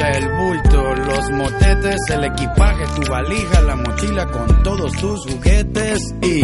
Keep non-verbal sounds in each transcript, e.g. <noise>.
el bulto, los motetes, el equipaje, tu valija, la mochila con todos tus juguetes y...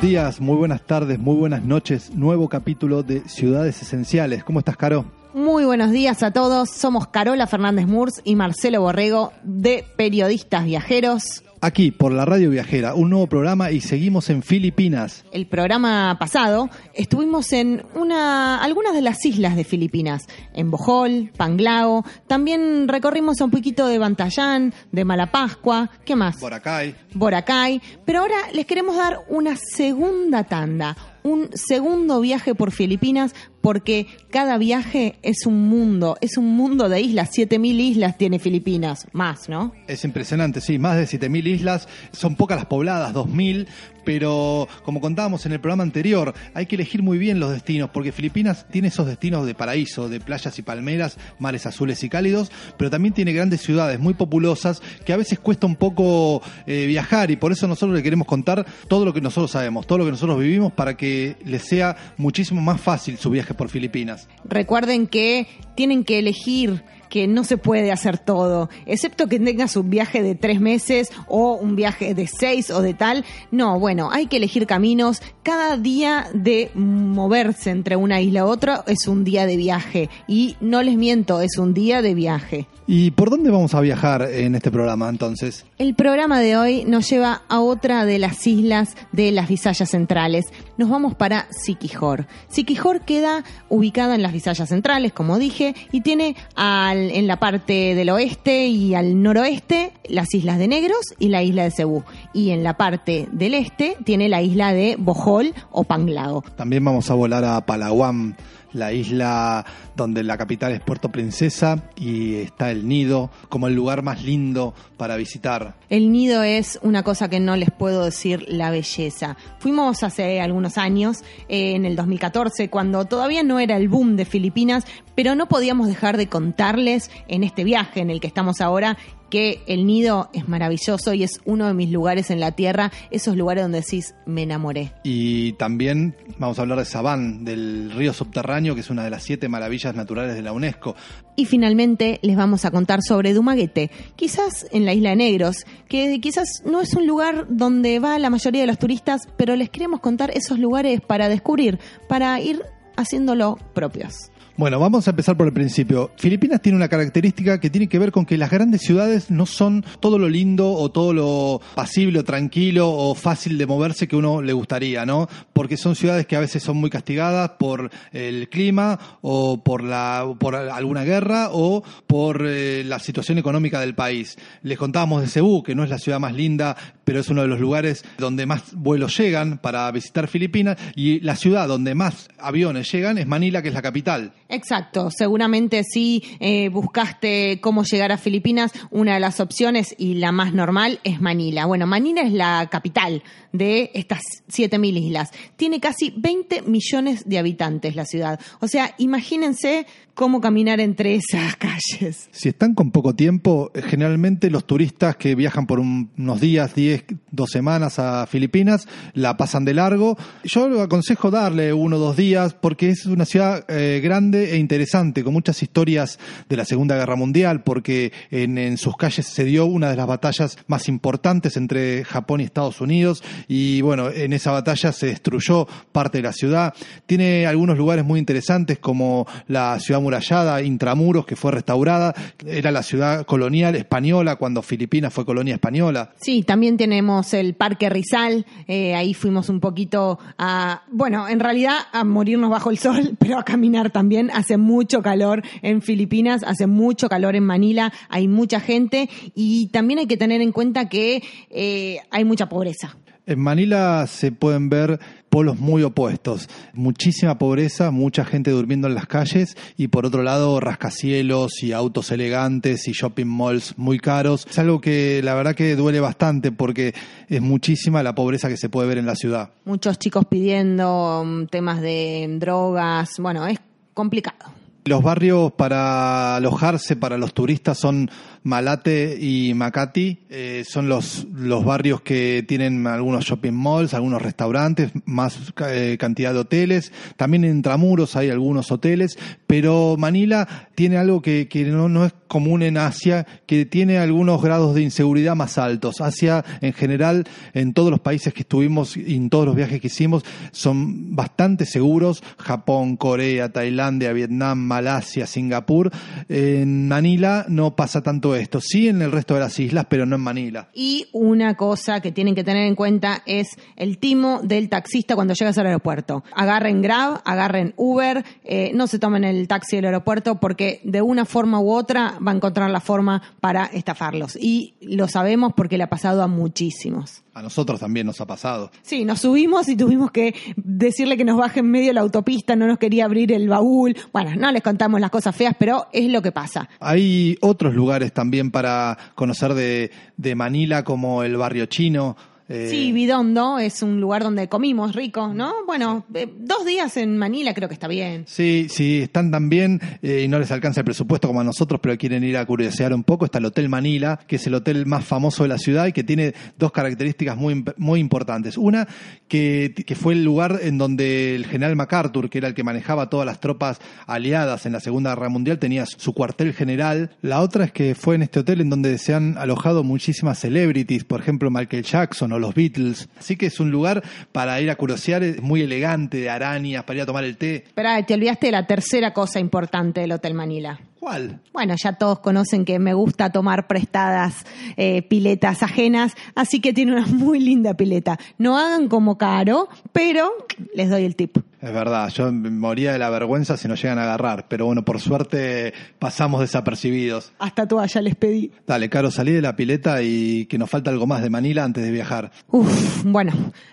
días, muy buenas tardes, muy buenas noches. Nuevo capítulo de Ciudades Esenciales. ¿Cómo estás, Caro? Muy buenos días a todos. Somos Carola Fernández Murs y Marcelo Borrego de Periodistas Viajeros. Aquí, por la Radio Viajera, un nuevo programa y seguimos en Filipinas. El programa pasado estuvimos en una, algunas de las islas de Filipinas, en Bohol, Panglao, también recorrimos un poquito de Bantayán, de Malapascua, ¿qué más? Boracay. Boracay, pero ahora les queremos dar una segunda tanda, un segundo viaje por Filipinas porque cada viaje es un mundo, es un mundo de islas, 7000 islas tiene Filipinas, más, ¿no? Es impresionante, sí, más de 7.000 islas, son pocas las pobladas, 2.000, pero como contábamos en el programa anterior, hay que elegir muy bien los destinos, porque Filipinas tiene esos destinos de paraíso, de playas y palmeras, mares azules y cálidos, pero también tiene grandes ciudades muy populosas que a veces cuesta un poco eh, viajar y por eso nosotros le queremos contar todo lo que nosotros sabemos, todo lo que nosotros vivimos para que les sea muchísimo más fácil su viaje por Filipinas. Recuerden que tienen que elegir que no se puede hacer todo, excepto que tengas un viaje de tres meses o un viaje de seis o de tal. No, bueno, hay que elegir caminos. Cada día de moverse entre una isla u otra es un día de viaje. Y no les miento, es un día de viaje. ¿Y por dónde vamos a viajar en este programa entonces? El programa de hoy nos lleva a otra de las islas de las Visayas Centrales. Nos vamos para Siquijor. Siquijor queda ubicada en las Visayas Centrales, como dije, y tiene al, en la parte del oeste y al noroeste las islas de Negros y la isla de Cebú. Y en la parte del este tiene la isla de Bohol o Panglao. También vamos a volar a Palawan, la isla donde la capital es Puerto Princesa y está el nido como el lugar más lindo para visitar. El nido es una cosa que no les puedo decir la belleza. Fuimos hace algunos años, eh, en el 2014, cuando todavía no era el boom de Filipinas, pero no podíamos dejar de contarles en este viaje en el que estamos ahora que el nido es maravilloso y es uno de mis lugares en la tierra, esos lugares donde decís, me enamoré. Y también vamos a hablar de Sabán, del río subterráneo, que es una de las siete maravillas naturales de la UNESCO. Y finalmente les vamos a contar sobre Dumaguete, quizás en la isla de Negros, que quizás no es un lugar donde va la mayoría de los turistas, pero les queremos contar esos lugares para descubrir, para ir haciéndolo propios. Bueno, vamos a empezar por el principio. Filipinas tiene una característica que tiene que ver con que las grandes ciudades no son todo lo lindo o todo lo pasible o tranquilo o fácil de moverse que uno le gustaría, ¿no? Porque son ciudades que a veces son muy castigadas por el clima o por la por alguna guerra o por eh, la situación económica del país. Les contábamos de Cebú, que no es la ciudad más linda, pero es uno de los lugares donde más vuelos llegan para visitar Filipinas y la ciudad donde más aviones llegan es Manila, que es la capital. Exacto, seguramente si eh, buscaste cómo llegar a Filipinas, una de las opciones y la más normal es Manila. Bueno, Manila es la capital de estas 7.000 islas. Tiene casi 20 millones de habitantes la ciudad. O sea, imagínense cómo caminar entre esas <laughs> calles. Si están con poco tiempo, generalmente los turistas que viajan por un- unos días, 10, dos semanas a Filipinas, la pasan de largo. Yo aconsejo darle uno o dos días porque es una ciudad eh, grande e interesante, con muchas historias de la Segunda Guerra Mundial, porque en sus calles se dio una de las batallas más importantes entre Japón y Estados Unidos y bueno, en esa batalla se destruyó parte de la ciudad. Tiene algunos lugares muy interesantes como la ciudad murallada, Intramuros, que fue restaurada. Era la ciudad colonial española cuando Filipinas fue colonia española. Sí, también tenemos el Parque Rizal, eh, ahí fuimos un poquito a, bueno, en realidad a morirnos bajo el sol, <laughs> pero a caminar también. Hace mucho calor en Filipinas, hace mucho calor en Manila, hay mucha gente y también hay que tener en cuenta que eh, hay mucha pobreza. En Manila se pueden ver polos muy opuestos. Muchísima pobreza, mucha gente durmiendo en las calles y por otro lado rascacielos y autos elegantes y shopping malls muy caros. Es algo que la verdad que duele bastante porque es muchísima la pobreza que se puede ver en la ciudad. Muchos chicos pidiendo um, temas de drogas, bueno, es complicado. Los barrios para alojarse para los turistas son Malate y Makati. Eh, son los, los barrios que tienen algunos shopping malls, algunos restaurantes, más eh, cantidad de hoteles. También en Tramuros hay algunos hoteles, pero Manila tiene algo que, que no, no es común en Asia, que tiene algunos grados de inseguridad más altos. Asia, en general, en todos los países que estuvimos y en todos los viajes que hicimos, son bastante seguros. Japón, Corea, Tailandia, Vietnam, Malasia, Singapur. En Manila no pasa tanto esto. Sí en el resto de las islas, pero no en Manila. Y una cosa que tienen que tener en cuenta es el timo del taxista cuando llegas al aeropuerto. Agarren Grab, agarren Uber, eh, no se tomen el taxi del aeropuerto porque de una forma u otra va a encontrar la forma para estafarlos. Y lo sabemos porque le ha pasado a muchísimos. A nosotros también nos ha pasado. Sí, nos subimos y tuvimos que decirle que nos baje en medio de la autopista, no nos quería abrir el baúl. Bueno, no les contamos las cosas feas, pero es lo que pasa. Hay otros lugares también para conocer de, de Manila, como el barrio chino. Eh, Sí, Bidondo es un lugar donde comimos rico, ¿no? Bueno, eh, dos días en Manila creo que está bien. Sí, sí, están tan bien eh, y no les alcanza el presupuesto como a nosotros, pero quieren ir a curiosear un poco. Está el Hotel Manila, que es el hotel más famoso de la ciudad y que tiene dos características muy, muy importantes. Una, que, que fue el lugar en donde el general MacArthur, que era el que manejaba todas las tropas aliadas en la Segunda Guerra Mundial, tenía su cuartel general. La otra es que fue en este hotel en donde se han alojado muchísimas celebrities, por ejemplo Michael Jackson o los Beatles. Así que es un lugar para ir a curiosear, es muy elegante, de arañas, para ir a tomar el té. Espera, te olvidaste de la tercera cosa importante del Hotel Manila. ¿Cuál? Bueno, ya todos conocen que me gusta tomar prestadas eh, piletas ajenas, así que tiene una muy linda pileta. No hagan como caro, pero les doy el tip. Es verdad, yo moría de la vergüenza si nos llegan a agarrar, pero bueno, por suerte pasamos desapercibidos. Hasta toalla les pedí. Dale, Caro, salí de la pileta y que nos falta algo más de Manila antes de viajar. Uf, bueno,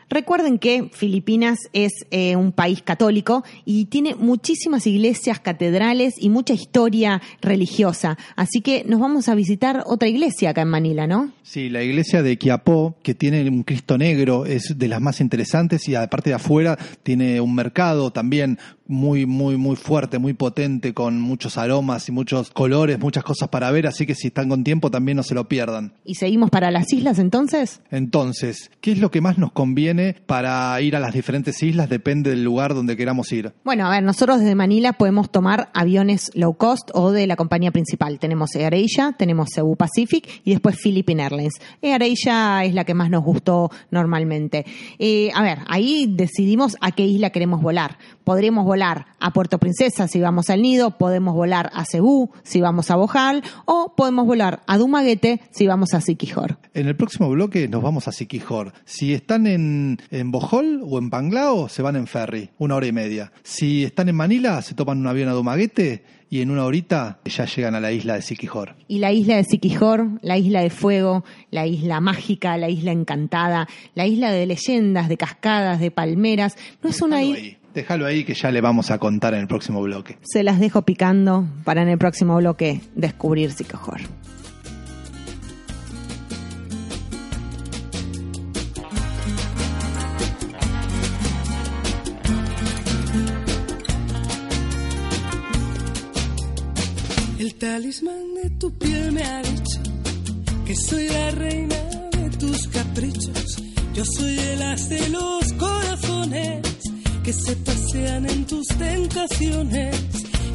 recuerden que Filipinas es eh, un país católico y tiene muchísimas iglesias, catedrales y mucha historia religiosa. Así que nos vamos a visitar otra iglesia acá en Manila, ¿no? Sí, la iglesia de Quiapó, que tiene un Cristo negro, es de las más interesantes y aparte de afuera tiene un mercado también muy, muy, muy fuerte, muy potente, con muchos aromas y muchos colores, muchas cosas para ver, así que si están con tiempo también no se lo pierdan. ¿Y seguimos para las islas entonces? Entonces, ¿qué es lo que más nos conviene para ir a las diferentes islas? Depende del lugar donde queramos ir. Bueno, a ver, nosotros desde Manila podemos tomar aviones low cost o de la compañía principal. Tenemos AirAsia, tenemos Cebu Pacific y después Philippine Airlines. AirAsia es la que más nos gustó normalmente. Eh, a ver, ahí decidimos a qué isla queremos volar. Podríamos volar a Puerto Princesa si vamos al Nido, podemos volar a Cebu si vamos a Bohol o podemos volar a Dumaguete si vamos a Siquijor. En el próximo bloque nos vamos a Siquijor. Si están en, en Bohol o en Panglao, se van en ferry, una hora y media. Si están en Manila, se toman un avión a Dumaguete y en una horita ya llegan a la isla de Siquijor. Y la isla de Siquijor, la isla de fuego, la isla mágica, la isla encantada, la isla de leyendas, de cascadas, de palmeras, no es una isla... déjalo ahí que ya le vamos a contar en el próximo bloque. Se las dejo picando para en el próximo bloque descubrir Siquijor. El talismán de tu piel me ha dicho que soy la reina de tus caprichos. Yo soy el as de los corazones que se pasean en tus tentaciones.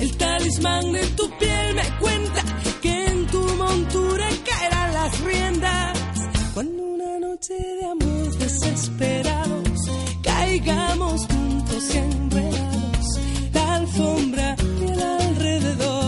El talismán de tu piel me cuenta que en tu montura caerán las riendas. Cuando una noche de amor desesperados caigamos juntos y enredados, la alfombra y el alrededor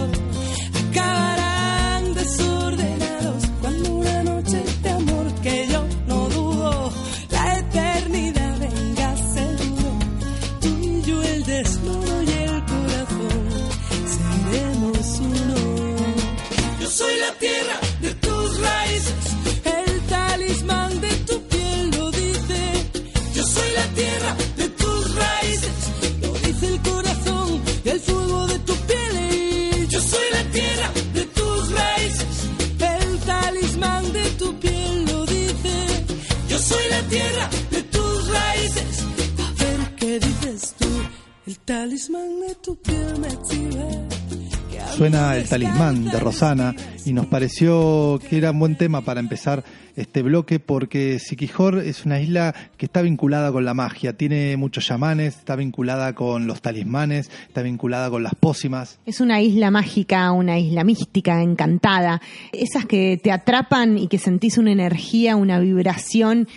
Suena el talismán de Rosana y nos pareció que era un buen tema para empezar este bloque porque Siquijor es una isla que está vinculada con la magia, tiene muchos chamanes, está vinculada con los talismanes, está vinculada con las pócimas. Es una isla mágica, una isla mística, encantada. Esas que te atrapan y que sentís una energía, una vibración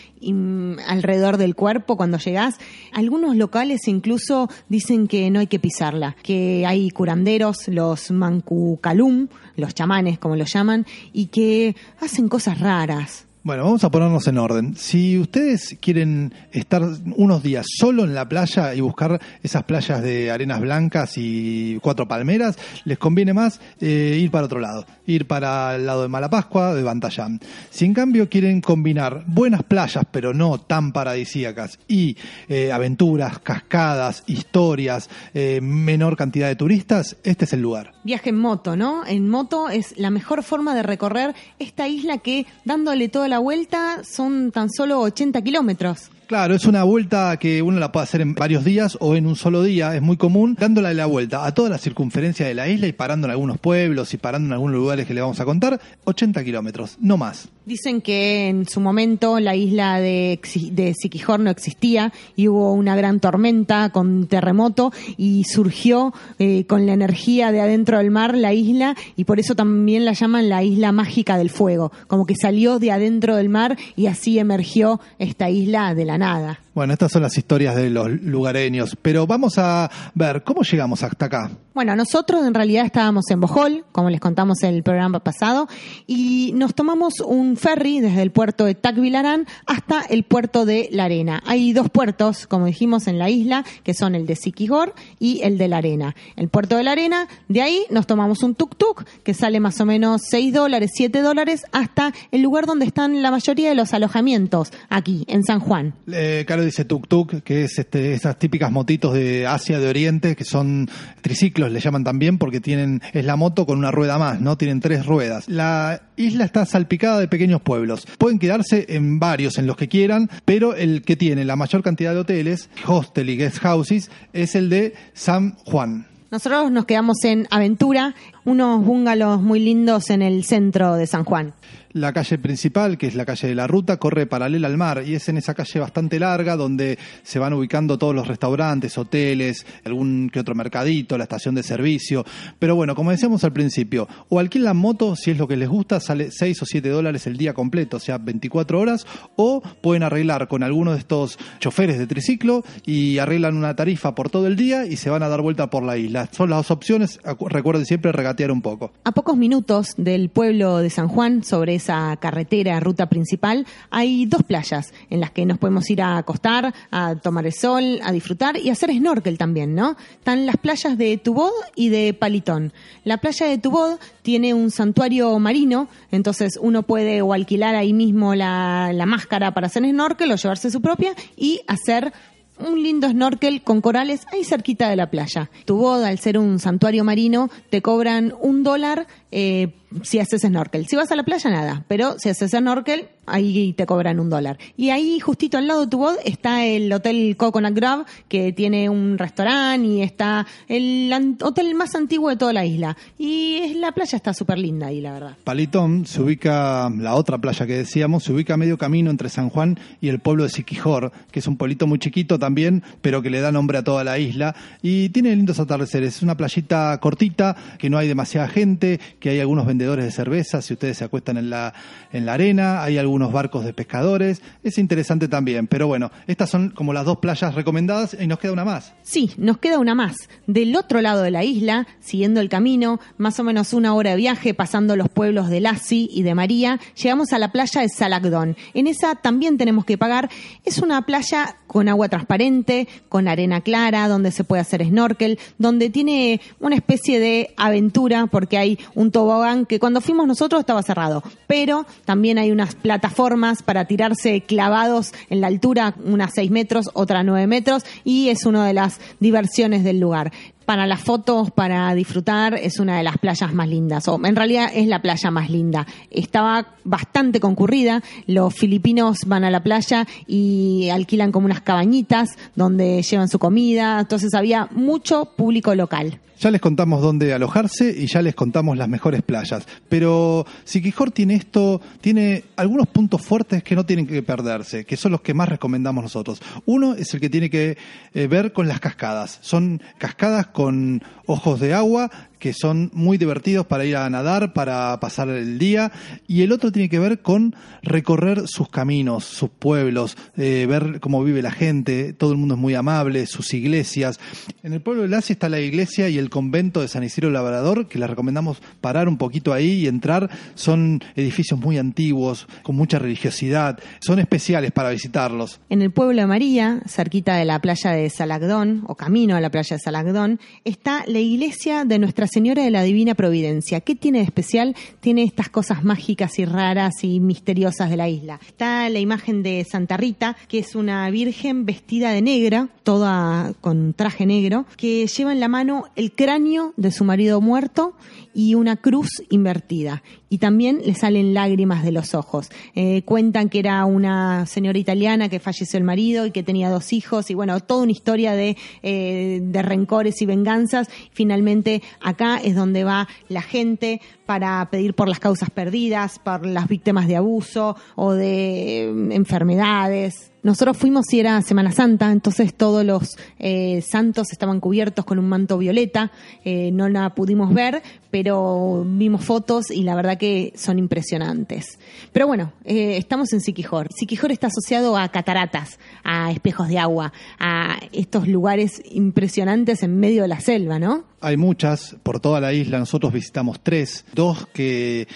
alrededor del cuerpo cuando llegás. Algunos locales incluso dicen que no hay que pisarla, que hay curanderos, los mancucalum, los chamanes como los llaman, y que hacen cosas raras. Bueno, vamos a ponernos en orden. Si ustedes quieren estar unos días solo en la playa y buscar esas playas de arenas blancas y cuatro palmeras, les conviene más eh, ir para otro lado, ir para el lado de Malapascua, de Bantayán. Si en cambio quieren combinar buenas playas, pero no tan paradisíacas, y eh, aventuras, cascadas, historias, eh, menor cantidad de turistas, este es el lugar. Viaje en moto, ¿no? En moto es la mejor forma de recorrer esta isla que, dándole toda la vuelta, son tan solo 80 kilómetros. Claro, es una vuelta que uno la puede hacer en varios días o en un solo día, es muy común, dándole la vuelta a toda la circunferencia de la isla y parando en algunos pueblos y parando en algunos lugares que le vamos a contar, 80 kilómetros, no más. Dicen que en su momento la isla de, de Siquijor no existía y hubo una gran tormenta con terremoto y surgió eh, con la energía de adentro del mar la isla y por eso también la llaman la isla mágica del fuego, como que salió de adentro del mar y así emergió esta isla de la nada. Bueno, estas son las historias de los lugareños, pero vamos a ver cómo llegamos hasta acá. Bueno, nosotros en realidad estábamos en Bohol, como les contamos en el programa pasado, y nos tomamos un ferry desde el puerto de Tacbilarán hasta el puerto de La Arena. Hay dos puertos, como dijimos, en la isla, que son el de Siquijor y el de La Arena. El puerto de La Arena, de ahí nos tomamos un tuk-tuk, que sale más o menos 6 dólares, 7 dólares, hasta el lugar donde están la mayoría de los alojamientos, aquí, en San Juan. Eh, dice tuk-tuk, que es este, esas típicas motitos de Asia, de Oriente, que son triciclos, le llaman también, porque tienen, es la moto con una rueda más, ¿no? Tienen tres ruedas. La isla está salpicada de pequeños pueblos. Pueden quedarse en varios, en los que quieran, pero el que tiene la mayor cantidad de hoteles, hostel y guest houses, es el de San Juan. Nosotros nos quedamos en Aventura, unos bungalows muy lindos en el centro de San Juan. La calle principal, que es la calle de la ruta, corre paralela al mar y es en esa calle bastante larga donde se van ubicando todos los restaurantes, hoteles, algún que otro mercadito, la estación de servicio. Pero bueno, como decíamos al principio, o alquilan moto, si es lo que les gusta, sale 6 o 7 dólares el día completo, o sea, 24 horas, o pueden arreglar con alguno de estos choferes de triciclo y arreglan una tarifa por todo el día y se van a dar vuelta por la isla. Son las dos opciones, recuerden siempre regatear un poco. A pocos minutos del pueblo de San Juan, sobre carretera, ruta principal, hay dos playas en las que nos podemos ir a acostar, a tomar el sol, a disfrutar y hacer snorkel también, ¿no? Están las playas de Tubod y de Palitón. La playa de Tubod tiene un santuario marino, entonces uno puede o alquilar ahí mismo la, la máscara para hacer snorkel o llevarse su propia y hacer un lindo snorkel con corales ahí cerquita de la playa. Tu boda, al ser un santuario marino, te cobran un dólar eh, si haces snorkel. Si vas a la playa, nada, pero si haces snorkel, ahí te cobran un dólar. Y ahí, justito al lado de tu boda, está el Hotel Coconut Grove, que tiene un restaurante y está el hotel más antiguo de toda la isla. Y la playa está súper linda ahí, la verdad. Palitón se ubica, la otra playa que decíamos, se ubica a medio camino entre San Juan y el pueblo de Siquijor, que es un pueblito muy chiquito también, pero que le da nombre a toda la isla. Y tiene lindos atardeceres. Es una playita cortita, que no hay demasiada gente, que hay algunos vendedores de cerveza, si ustedes se acuestan en la, en la arena, hay algunos barcos de pescadores. Es interesante también. Pero bueno, estas son como las dos playas recomendadas y nos queda una más. Sí, nos queda una más. Del otro lado de la isla, siguiendo el camino, más o menos una hora de viaje, pasando los pueblos de Lassi y de María, llegamos a la playa de Salagdón. En esa también tenemos que pagar. Es una playa con agua transparente, con arena clara, donde se puede hacer snorkel, donde tiene una especie de aventura, porque hay un tobogán que cuando fuimos nosotros estaba cerrado, pero también hay unas plataformas para tirarse clavados en la altura, unas 6 metros, otra 9 metros, y es una de las diversiones del lugar. Para las fotos, para disfrutar, es una de las playas más lindas, o en realidad es la playa más linda. Estaba bastante concurrida, los filipinos van a la playa y alquilan como unas cabañitas donde llevan su comida, entonces había mucho público local. Ya les contamos dónde alojarse y ya les contamos las mejores playas. Pero Siquijor tiene esto, tiene algunos puntos fuertes que no tienen que perderse, que son los que más recomendamos nosotros. Uno es el que tiene que eh, ver con las cascadas. Son cascadas con ojos de agua que son muy divertidos para ir a nadar, para pasar el día, y el otro tiene que ver con recorrer sus caminos, sus pueblos, eh, ver cómo vive la gente, todo el mundo es muy amable, sus iglesias. En el pueblo de Lacia está la iglesia y el convento de San Isidro Labrador, que les recomendamos parar un poquito ahí y entrar. Son edificios muy antiguos, con mucha religiosidad, son especiales para visitarlos. En el pueblo de María, cerquita de la playa de Salagdón, o camino a la playa de Salagdón, está la iglesia de Nuestra Señora de la Divina Providencia. ¿Qué tiene de especial? Tiene estas cosas mágicas y raras y misteriosas de la isla. Está la imagen de Santa Rita, que es una virgen vestida de negra, toda con traje negro, que lleva en la mano el cráneo de su marido muerto y una cruz invertida. Y también le salen lágrimas de los ojos. Eh, cuentan que era una señora italiana que falleció el marido y que tenía dos hijos y bueno, toda una historia de, eh, de rencores y venganzas. Finalmente acá es donde va la gente para pedir por las causas perdidas, por las víctimas de abuso o de mm, enfermedades. Nosotros fuimos y era Semana Santa, entonces todos los eh, santos estaban cubiertos con un manto violeta. Eh, no la pudimos ver, pero vimos fotos y la verdad que son impresionantes. Pero bueno, eh, estamos en Siquijor. Siquijor está asociado a cataratas, a espejos de agua, a estos lugares impresionantes en medio de la selva, ¿no? Hay muchas por toda la isla, nosotros visitamos tres, dos que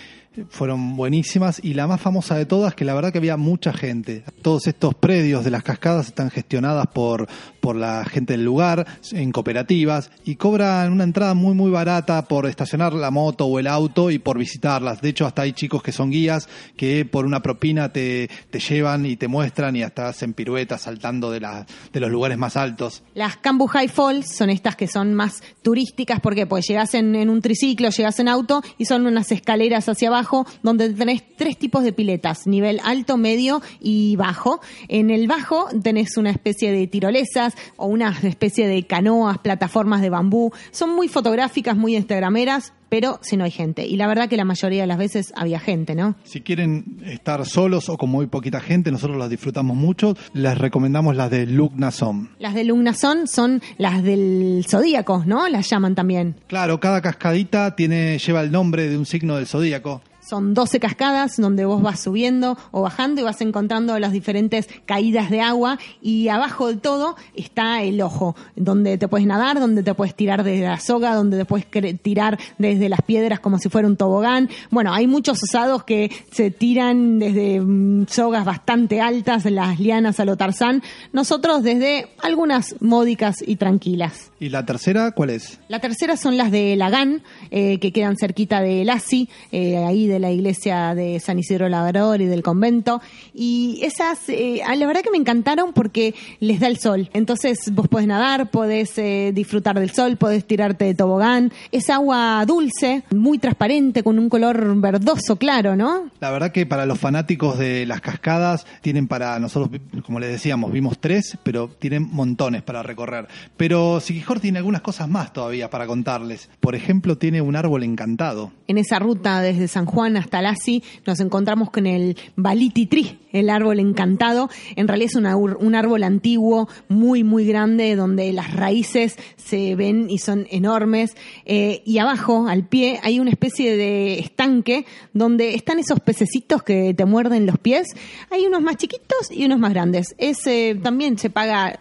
fueron buenísimas y la más famosa de todas que la verdad que había mucha gente. Todos estos predios de las cascadas están gestionadas por, por la gente del lugar en cooperativas y cobran una entrada muy muy barata por estacionar la moto o el auto y por visitarlas. De hecho hasta hay chicos que son guías que por una propina te, te llevan y te muestran y hasta hacen piruetas saltando de, la, de los lugares más altos. Las Cambu High Falls son estas que son más turísticas porque pues llegas en, en un triciclo, llegas en auto y son unas escaleras hacia abajo donde tenés tres tipos de piletas, nivel alto, medio y bajo. En el bajo tenés una especie de tirolesas o una <laughs> especie de canoas, plataformas de bambú. Son muy fotográficas, muy instagrameras, pero si no hay gente. Y la verdad que la mayoría de las veces había gente, ¿no? Si quieren estar solos o con muy poquita gente, nosotros las disfrutamos mucho, les recomendamos las de Lugnason. Las de Lugnason son las del zodíaco, ¿no? Las llaman también. Claro, cada cascadita tiene lleva el nombre de un signo del zodíaco. Son 12 cascadas donde vos vas subiendo o bajando y vas encontrando las diferentes caídas de agua y abajo de todo está el ojo, donde te puedes nadar, donde te puedes tirar desde la soga, donde te puedes tirar desde las piedras como si fuera un tobogán. Bueno, hay muchos osados que se tiran desde mm, sogas bastante altas, las lianas a lo tarzán. Nosotros desde algunas módicas y tranquilas. ¿Y la tercera cuál es? La tercera son las de Lagán, eh, que quedan cerquita de Lassi, eh, ahí de la iglesia de San Isidro Labrador y del convento. Y esas, eh, la verdad que me encantaron porque les da el sol. Entonces vos podés nadar, podés eh, disfrutar del sol, podés tirarte de tobogán. Es agua dulce, muy transparente, con un color verdoso claro, ¿no? La verdad que para los fanáticos de las cascadas tienen para nosotros, como les decíamos, vimos tres, pero tienen montones para recorrer. Pero Siquijor tiene algunas cosas más todavía para contarles. Por ejemplo, tiene un árbol encantado. En esa ruta desde San Juan hasta Lassi, nos encontramos con el Balititri, el árbol encantado. En realidad es un árbol antiguo, muy, muy grande, donde las raíces se ven y son enormes. Eh, y abajo, al pie, hay una especie de estanque donde están esos pececitos que te muerden los pies. Hay unos más chiquitos y unos más grandes. Ese también se paga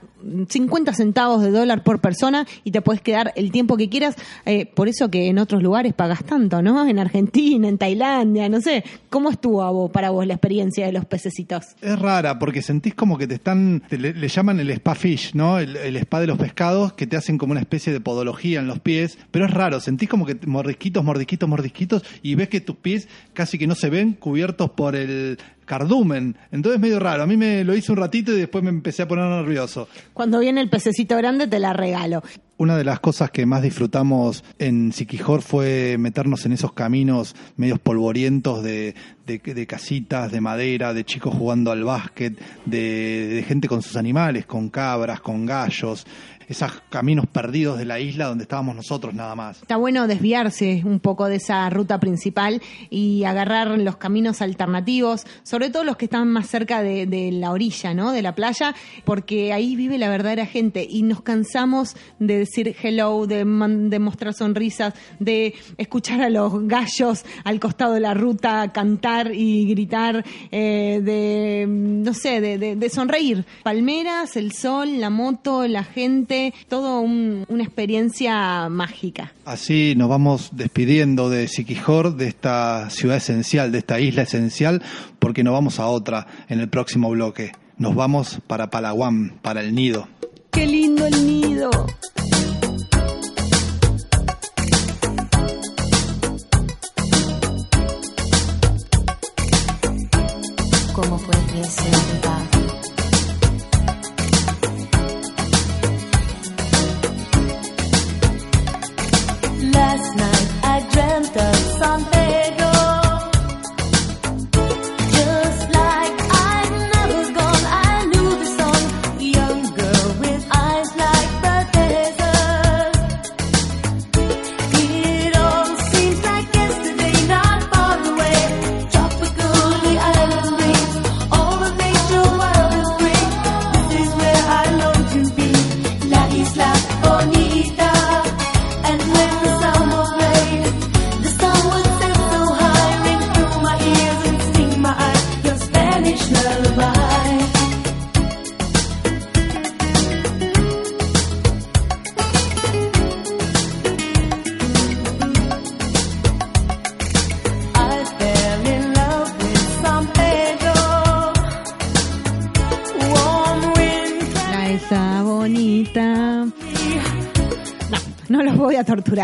50 centavos de dólar por persona y te puedes quedar el tiempo que quieras. Eh, por eso que en otros lugares pagas tanto, ¿no? En Argentina, en Tailandia, no sé. ¿Cómo estuvo para vos la experiencia de los pececitos? Es rara porque sentís como que te están, le, llaman el spa fish, ¿no? El, el, spa de los pescados que te hacen como una especie de podología en los pies. Pero es raro, sentís como que mordisquitos, mordisquitos, mordisquitos y ves que tus pies casi que no se ven cubiertos por el cardumen. Entonces es medio raro. A mí me lo hice un ratito y después me empecé a poner nervioso. Cuando viene el pececito grande te la regalo. Una de las cosas que más disfrutamos en Siquijor fue meternos en esos caminos medios polvorientos de, de, de casitas de madera, de chicos jugando al básquet, de, de gente con sus animales, con cabras, con gallos, esos caminos perdidos de la isla donde estábamos nosotros nada más. Está bueno desviarse un poco de esa ruta principal y agarrar los caminos alternativos, sobre todo los que están más cerca de, de la orilla, ¿no? De la playa, porque ahí vive la verdadera gente y nos cansamos de decir hello, de, de mostrar sonrisas, de escuchar a los gallos al costado de la ruta cantar y gritar, eh, de, no sé, de, de- de sonreír. Palmeras, el sol, la moto, la gente, todo un- una experiencia mágica. Así nos vamos despidiendo de Siquijor, de esta ciudad esencial, de esta isla esencial, porque nos vamos a otra en el próximo bloque. Nos vamos para Palawan, para el nido. ¡Qué lindo el nido! cómo fue que se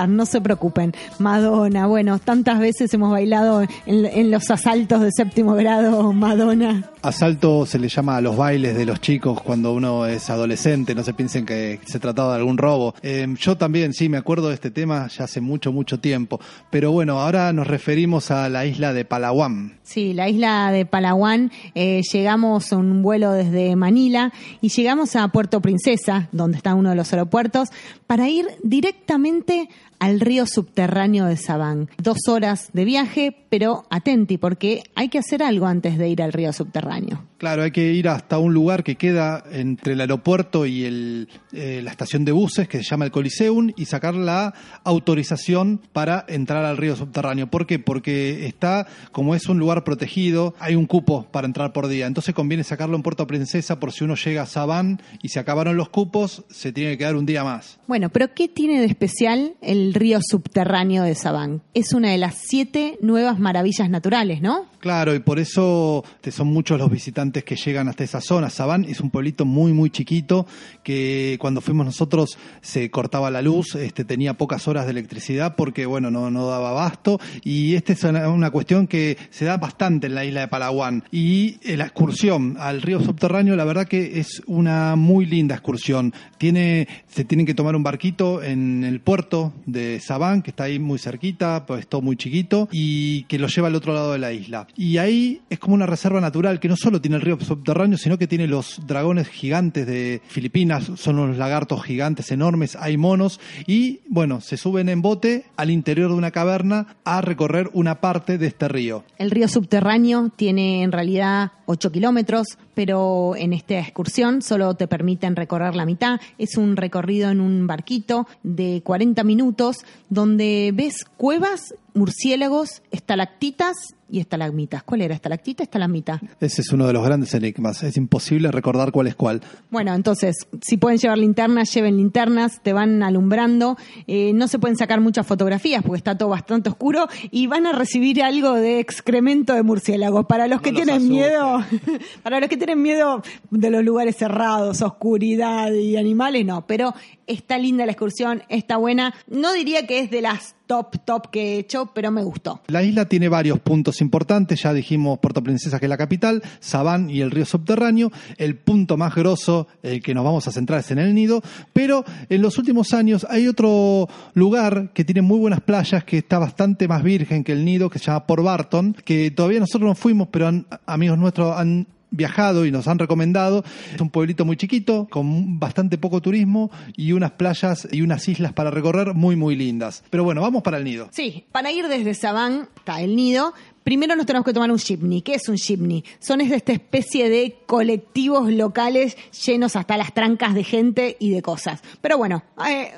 no se preocupen. Madonna, bueno, tantas veces hemos bailado en, en los asaltos de séptimo grado, Madonna. Asalto se le llama a los bailes de los chicos cuando uno es adolescente, no se piensen que se trataba de algún robo. Eh, yo también, sí, me acuerdo de este tema ya hace mucho, mucho tiempo. Pero bueno, ahora nos referimos a la isla de Palawan. Sí, la isla de Palawan, eh, llegamos a un vuelo desde Manila y llegamos a Puerto Princesa, donde está uno de los aeropuertos, para ir directamente al río subterráneo de Sabán. Dos horas de viaje, pero atenti, porque hay que hacer algo antes de ir al río subterráneo. Claro, hay que ir hasta un lugar que queda entre el aeropuerto y el, eh, la estación de buses, que se llama el Coliseum, y sacar la autorización para entrar al río subterráneo. ¿Por qué? Porque está, como es un lugar protegido, hay un cupo para entrar por día. Entonces conviene sacarlo en Puerto Princesa por si uno llega a Sabán y se acabaron los cupos, se tiene que quedar un día más. Bueno, pero ¿qué tiene de especial el río subterráneo de Sabán? Es una de las siete nuevas maravillas naturales, ¿no? Claro, y por eso son muchos los visitantes que llegan hasta esa zona. Sabán es un pueblito muy, muy chiquito que cuando fuimos nosotros se cortaba la luz, este, tenía pocas horas de electricidad porque, bueno, no, no daba abasto. Y esta es una, una cuestión que se da bastante en la isla de Palawan. Y eh, la excursión al río subterráneo, la verdad que es una muy linda excursión. Tiene, se tienen que tomar un barquito en el puerto de Sabán, que está ahí muy cerquita, pues todo muy chiquito, y que lo lleva al otro lado de la isla. Y ahí es como una reserva natural que no solo tiene el río subterráneo, sino que tiene los dragones gigantes de Filipinas, son unos lagartos gigantes enormes, hay monos, y bueno, se suben en bote al interior de una caverna a recorrer una parte de este río. El río subterráneo tiene en realidad 8 kilómetros, pero en esta excursión solo te permiten recorrer la mitad. Es un recorrido en un barquito de 40 minutos donde ves cuevas, murciélagos, estalactitas y estalagmitas. ¿Cuál era? ¿Estalactita? ¿Estalagmita? Ese es uno de los grandes enigmas, es imposible recordar cuál es cuál. Bueno, entonces, si pueden llevar linternas, lleven linternas, te van alumbrando. Eh, no se pueden sacar muchas fotografías porque está todo bastante oscuro y van a recibir algo de excremento de murciélagos. Para los que los tienen miedo, <laughs> para los que tienen miedo de los lugares cerrados, oscuridad y animales, no. Pero está linda la excursión, está buena. No diría que es de las top, top que he hecho, pero me gustó. La isla tiene varios puntos importantes, ya dijimos Puerto Princesa que es la capital, Sabán y el río subterráneo, el punto más grosso, el que nos vamos a centrar es en el nido, pero en los últimos años hay otro lugar que tiene muy buenas playas, que está bastante más virgen que el nido, que se llama Port Barton, que todavía nosotros no fuimos, pero han- amigos nuestros han viajado y nos han recomendado. Es un pueblito muy chiquito, con bastante poco turismo y unas playas y unas islas para recorrer muy, muy lindas. Pero bueno, vamos para el nido. Sí, para ir desde Sabán hasta el nido, primero nos tenemos que tomar un shipney. ¿Qué es un shipney? Son es esta especie de colectivos locales llenos hasta las trancas de gente y de cosas. Pero bueno, eh,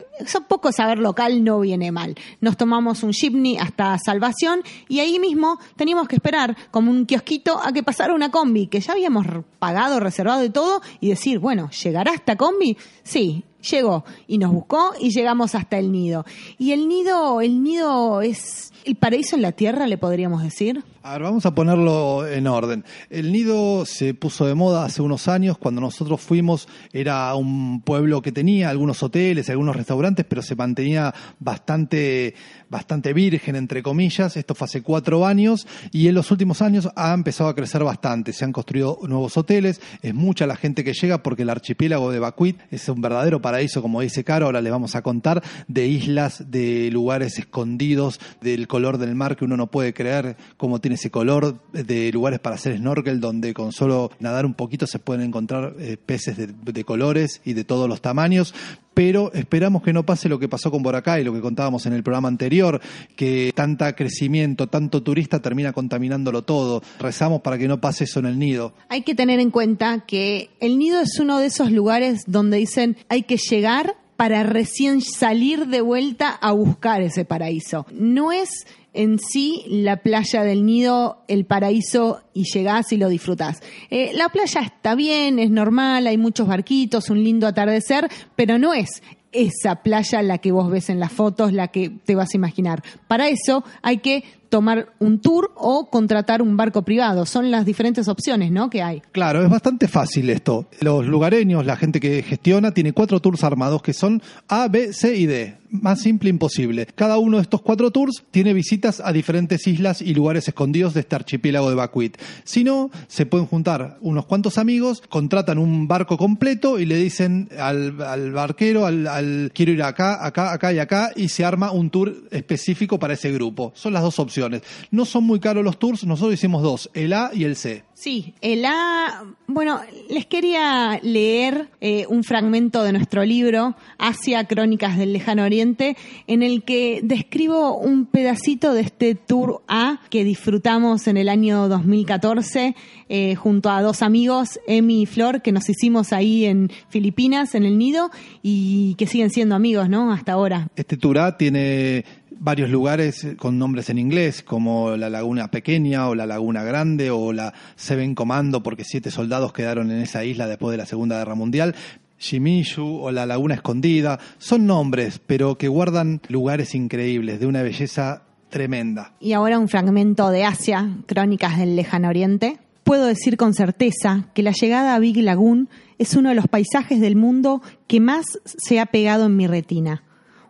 poco saber local no viene mal. Nos tomamos un shipney hasta Salvación y ahí mismo teníamos que esperar como un kiosquito a que pasara una combi, que ya habíamos pagado, reservado y todo, y decir, bueno, ¿llegará esta combi? Sí, llegó y nos buscó y llegamos hasta el nido. Y el nido, el nido es el paraíso en la tierra, le podríamos decir. A ver, vamos a ponerlo en orden. El nido se puso de moda hace unos años. Cuando nosotros fuimos era un pueblo que tenía algunos hoteles, algunos restaurantes, pero se mantenía bastante, bastante virgen, entre comillas. Esto fue hace cuatro años y en los últimos años ha empezado a crecer bastante. Se han construido nuevos hoteles. Es mucha la gente que llega porque el archipiélago de Bacuit es un verdadero paraíso, como dice Caro. Ahora les vamos a contar de islas, de lugares escondidos, del color del mar que uno no puede creer cómo tiene ese color, de lugares para hacer snorkel donde con solo nadar un poquito se pueden encontrar eh, peces de, de colores y de todos los tamaños. Pero esperamos que no pase lo que pasó con Boracay, lo que contábamos en el programa anterior, que tanta crecimiento, tanto turista termina contaminándolo todo. Rezamos para que no pase eso en el nido. Hay que tener en cuenta que el nido es uno de esos lugares donde dicen hay que llegar para recién salir de vuelta a buscar ese paraíso. No es en sí la playa del nido el paraíso y llegás y lo disfrutás. Eh, la playa está bien, es normal, hay muchos barquitos, un lindo atardecer, pero no es esa playa la que vos ves en las fotos, la que te vas a imaginar. Para eso hay que tomar un tour o contratar un barco privado. Son las diferentes opciones, ¿no? Que hay. Claro, es bastante fácil esto. Los lugareños, la gente que gestiona, tiene cuatro tours armados que son A, B, C y D. Más simple imposible. Cada uno de estos cuatro tours tiene visitas a diferentes islas y lugares escondidos de este archipiélago de Bacuit. Si no, se pueden juntar unos cuantos amigos, contratan un barco completo y le dicen al, al barquero, al, al quiero ir acá, acá, acá y acá, y se arma un tour específico para ese grupo. Son las dos opciones. No son muy caros los tours, nosotros hicimos dos, el A y el C. Sí, el A. Bueno, les quería leer eh, un fragmento de nuestro libro, Asia, Crónicas del Lejano Oriente, en el que describo un pedacito de este tour A que disfrutamos en el año 2014 eh, junto a dos amigos, Emi y Flor, que nos hicimos ahí en Filipinas, en el nido, y que siguen siendo amigos, ¿no? Hasta ahora. Este tour A tiene varios lugares con nombres en inglés, como la Laguna Pequeña o la Laguna Grande o la Seven Commando, porque siete soldados quedaron en esa isla después de la Segunda Guerra Mundial. Shimishu o la Laguna Escondida, son nombres, pero que guardan lugares increíbles, de una belleza tremenda. Y ahora un fragmento de Asia, Crónicas del Lejano Oriente. Puedo decir con certeza que la llegada a Big Lagoon es uno de los paisajes del mundo que más se ha pegado en mi retina.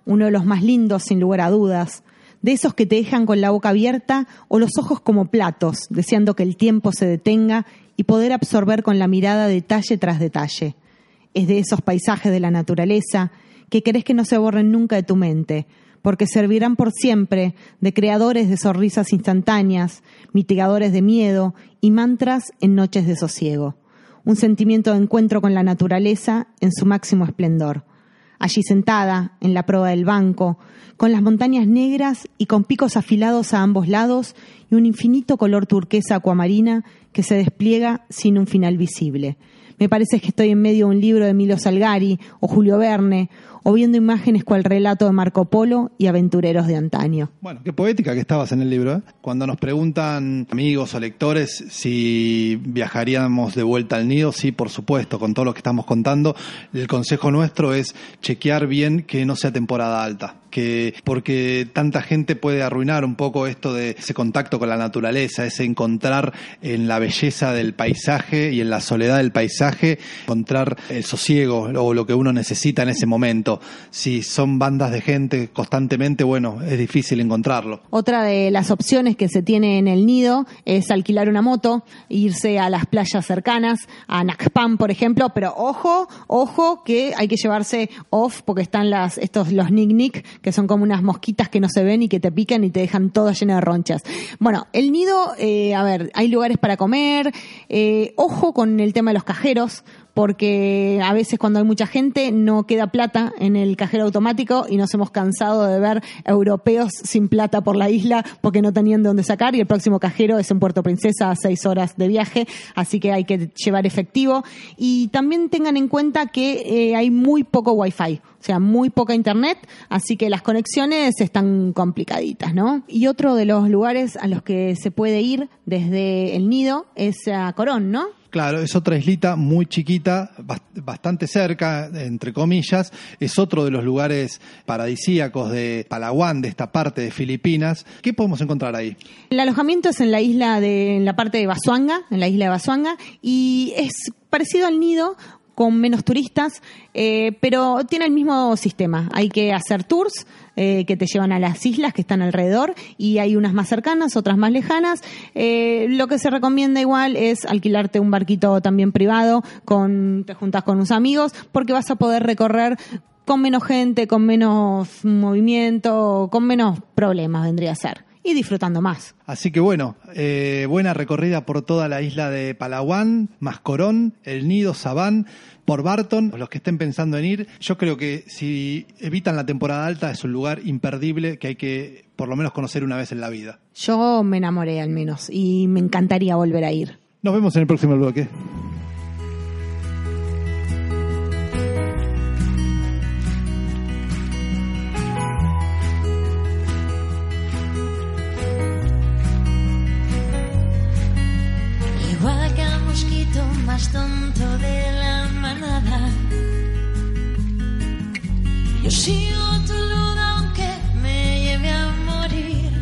Uno de los más lindos, sin lugar a dudas. De esos que te dejan con la boca abierta o los ojos como platos, deseando que el tiempo se detenga y poder absorber con la mirada detalle tras detalle. Es de esos paisajes de la naturaleza que querés que no se borren nunca de tu mente, porque servirán por siempre de creadores de sonrisas instantáneas, mitigadores de miedo y mantras en noches de sosiego. Un sentimiento de encuentro con la naturaleza en su máximo esplendor. Allí sentada, en la proa del banco, con las montañas negras y con picos afilados a ambos lados y un infinito color turquesa acuamarina que se despliega sin un final visible. Me parece que estoy en medio de un libro de Emilio Salgari o Julio Verne, o viendo imágenes cual relato de Marco Polo y aventureros de antaño. Bueno, qué poética que estabas en el libro. ¿eh? Cuando nos preguntan amigos o lectores si viajaríamos de vuelta al nido, sí, por supuesto, con todo lo que estamos contando, el consejo nuestro es chequear bien que no sea temporada alta. Que porque tanta gente puede arruinar un poco esto de ese contacto con la naturaleza, ese encontrar en la belleza del paisaje y en la soledad del paisaje, encontrar el sosiego o lo que uno necesita en ese momento. si son bandas de gente constantemente, bueno, es difícil encontrarlo. Otra de las opciones que se tiene en el nido es alquilar una moto, irse a las playas cercanas, a Nakpam, por ejemplo, pero ojo, ojo que hay que llevarse off porque están las, estos, los nick que son como unas mosquitas que no se ven y que te pican y te dejan toda llena de ronchas. Bueno, el nido, eh, a ver, hay lugares para comer, eh, ojo con el tema de los cajeros, porque a veces cuando hay mucha gente no queda plata en el cajero automático y nos hemos cansado de ver europeos sin plata por la isla porque no tenían de dónde sacar y el próximo cajero es en Puerto Princesa a seis horas de viaje, así que hay que llevar efectivo y también tengan en cuenta que eh, hay muy poco wifi, o sea, muy poca internet, así que las conexiones están complicaditas, ¿no? Y otro de los lugares a los que se puede ir desde el nido es a Corón, ¿no? Claro, es otra islita muy chiquita, bast- bastante cerca, entre comillas. Es otro de los lugares paradisíacos de Palawan, de esta parte de Filipinas. ¿Qué podemos encontrar ahí? El alojamiento es en la isla de, en la parte de Basuanga, en la isla de Basuanga, y es parecido al nido con menos turistas, eh, pero tiene el mismo sistema. Hay que hacer tours eh, que te llevan a las islas que están alrededor y hay unas más cercanas, otras más lejanas. Eh, lo que se recomienda igual es alquilarte un barquito también privado, con, te juntas con unos amigos, porque vas a poder recorrer con menos gente, con menos movimiento, con menos problemas vendría a ser. Y disfrutando más. Así que bueno, eh, buena recorrida por toda la isla de Palawan, Mascorón, El Nido, Sabán, por Barton. Los que estén pensando en ir, yo creo que si evitan la temporada alta es un lugar imperdible que hay que por lo menos conocer una vez en la vida. Yo me enamoré al menos y me encantaría volver a ir. Nos vemos en el próximo bloque. Más tonto de la manada. Yo sigo tu luz aunque me lleve a morir.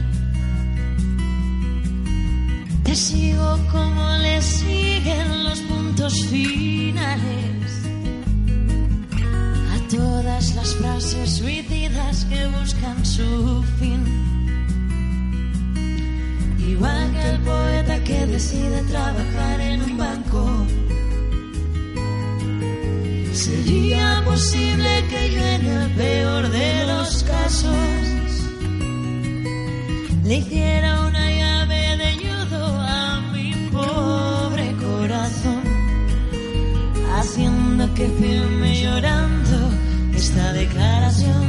Te sigo como le siguen los puntos finales. A todas las frases suicidas que buscan su fin. Igual que el poeta que decide trabajar en un banco. Sería posible que yo en el peor de los casos le hiciera una llave de judo a mi pobre corazón, haciendo que firme llorando esta declaración.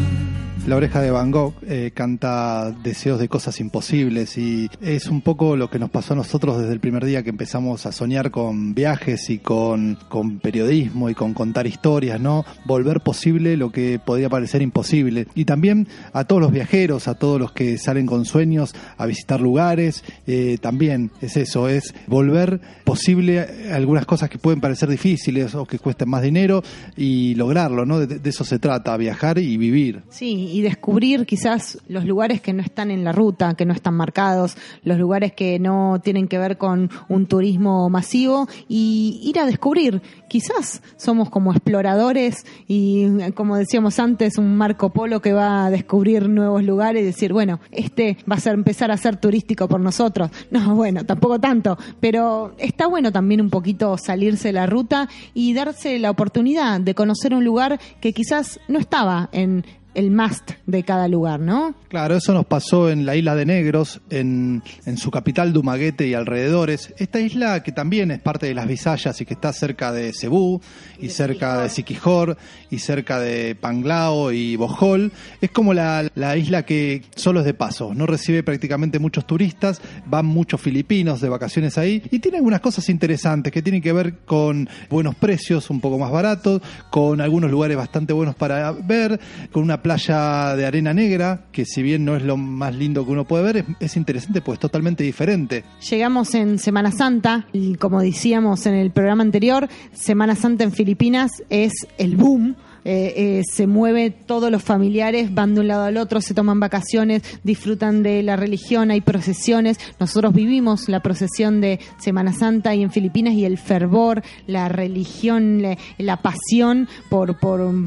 La oreja de Van Gogh eh, canta deseos de cosas imposibles y es un poco lo que nos pasó a nosotros desde el primer día que empezamos a soñar con viajes y con, con periodismo y con contar historias, ¿no? Volver posible lo que podía parecer imposible. Y también a todos los viajeros, a todos los que salen con sueños a visitar lugares, eh, también es eso, es volver posible algunas cosas que pueden parecer difíciles o que cuesten más dinero y lograrlo, ¿no? De, de eso se trata, viajar y vivir. Sí, y descubrir quizás los lugares que no están en la ruta, que no están marcados, los lugares que no tienen que ver con un turismo masivo y ir a descubrir. Quizás somos como exploradores y como decíamos antes, un Marco Polo que va a descubrir nuevos lugares y decir, bueno, este va a ser, empezar a ser turístico por nosotros. <laughs> No, bueno, tampoco tanto, pero está bueno también un poquito salirse de la ruta y darse la oportunidad de conocer un lugar que quizás no estaba en el must de cada lugar, ¿no? Claro, eso nos pasó en la isla de Negros, en, en su capital Dumaguete y alrededores. Esta isla que también es parte de las Visayas y que está cerca de Cebú y cerca de Siquijor y cerca de Panglao y Bohol, es como la, la isla que solo es de paso, no recibe prácticamente muchos turistas, van muchos filipinos de vacaciones ahí y tiene algunas cosas interesantes que tienen que ver con buenos precios, un poco más baratos, con algunos lugares bastante buenos para ver, con una playa de arena negra, que si bien no es lo más lindo que uno puede ver, es, es interesante pues totalmente diferente. Llegamos en Semana Santa y como decíamos en el programa anterior, Semana Santa en Filipinas es el boom. Eh, eh, se mueve, todos los familiares van de un lado al otro, se toman vacaciones, disfrutan de la religión, hay procesiones. Nosotros vivimos la procesión de Semana Santa y en Filipinas y el fervor, la religión, la pasión por,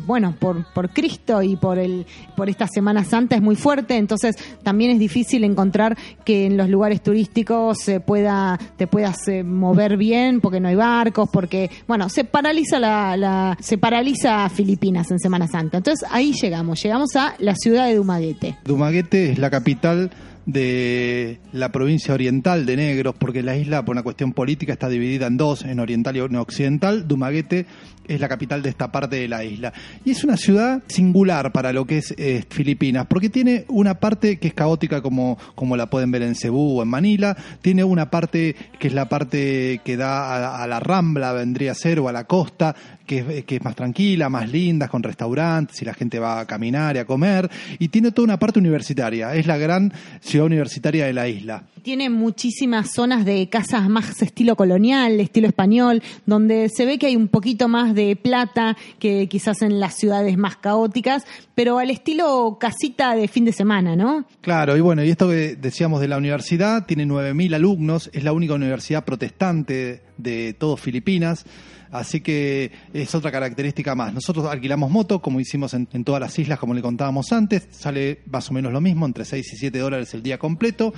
bueno, por, por Cristo y por el, por esta Semana Santa es muy fuerte. Entonces también es difícil encontrar que en los lugares turísticos se pueda, te puedas eh, mover bien porque no hay barcos, porque bueno, se paraliza la, la- se paraliza Filipinas en Semana Santa. Entonces ahí llegamos, llegamos a la ciudad de Dumaguete. Dumaguete es la capital de la provincia oriental de Negros, porque la isla, por una cuestión política, está dividida en dos, en oriental y en occidental. Dumaguete es la capital de esta parte de la isla. Y es una ciudad singular para lo que es eh, Filipinas, porque tiene una parte que es caótica como, como la pueden ver en Cebú o en Manila, tiene una parte que es la parte que da a, a la rambla, vendría a ser, o a la costa, que es, que es más tranquila, más linda, con restaurantes y la gente va a caminar y a comer, y tiene toda una parte universitaria, es la gran ciudad universitaria de la isla. Tiene muchísimas zonas de casas más estilo colonial, estilo español, donde se ve que hay un poquito más de plata que quizás en las ciudades más caóticas, pero al estilo casita de fin de semana, ¿no? Claro, y bueno, y esto que decíamos de la universidad, tiene 9.000 alumnos, es la única universidad protestante de todo Filipinas, así que es otra característica más. Nosotros alquilamos moto, como hicimos en, todas las islas, como le contábamos antes, sale más o menos lo mismo, entre 6 y 7 dólares el día completo,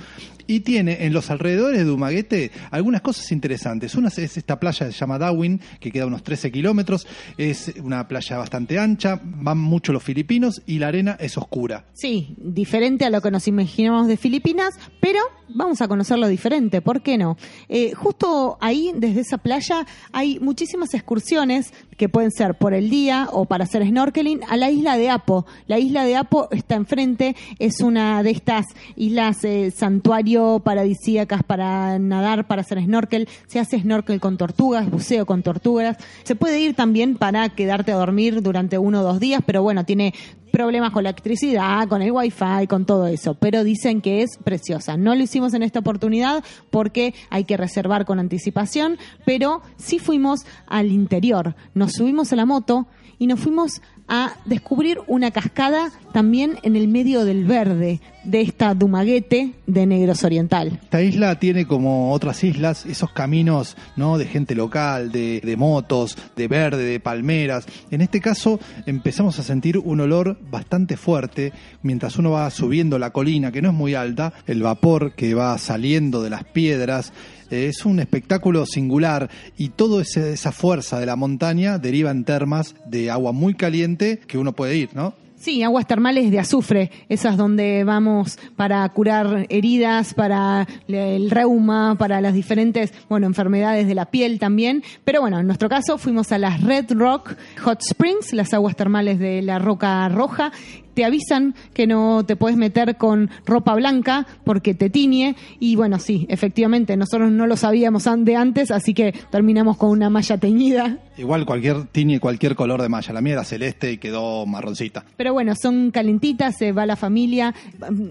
y tiene en los alrededores de Dumaguete algunas cosas interesantes. Una es esta playa que se llama Darwin, que queda a unos 13 kilómetros, es una playa bastante ancha, van mucho los filipinos y la arena es oscura. Sí, diferente a lo que nos imaginamos de Filipinas, pero vamos a conocerlo diferente, ¿por qué no? Eh, justo ahí, desde esa playa, hay muchísimas excursiones que pueden ser por el día o para hacer snorkeling a la isla de Apo. La isla de Apo está enfrente, es una de estas islas eh, santuario paradisíacas para nadar, para hacer snorkel. Se hace snorkel con tortugas, buceo con tortugas. Se puede ir también para quedarte a dormir durante uno o dos días, pero bueno, tiene problemas con la electricidad, con el wifi, con todo eso, pero dicen que es preciosa. No lo hicimos en esta oportunidad porque hay que reservar con anticipación, pero sí fuimos al interior. Nos subimos a la moto y nos fuimos a descubrir una cascada también en el medio del verde de esta Dumaguete de Negros Oriental. Esta isla tiene como otras islas esos caminos ¿no? de gente local, de, de motos, de verde, de palmeras. En este caso empezamos a sentir un olor bastante fuerte mientras uno va subiendo la colina, que no es muy alta, el vapor que va saliendo de las piedras. Es un espectáculo singular y toda esa fuerza de la montaña deriva en termas de agua muy caliente que uno puede ir, ¿no? Sí, aguas termales de azufre, esas donde vamos para curar heridas, para el reuma, para las diferentes, bueno, enfermedades de la piel también. Pero bueno, en nuestro caso fuimos a las Red Rock Hot Springs, las aguas termales de la Roca Roja. Te avisan que no te puedes meter con ropa blanca porque te tiñe. Y bueno, sí, efectivamente, nosotros no lo sabíamos de antes, así que terminamos con una malla teñida. Igual cualquier tiene cualquier color de malla. La mía era celeste y quedó marroncita. Pero bueno, son calentitas, se va la familia.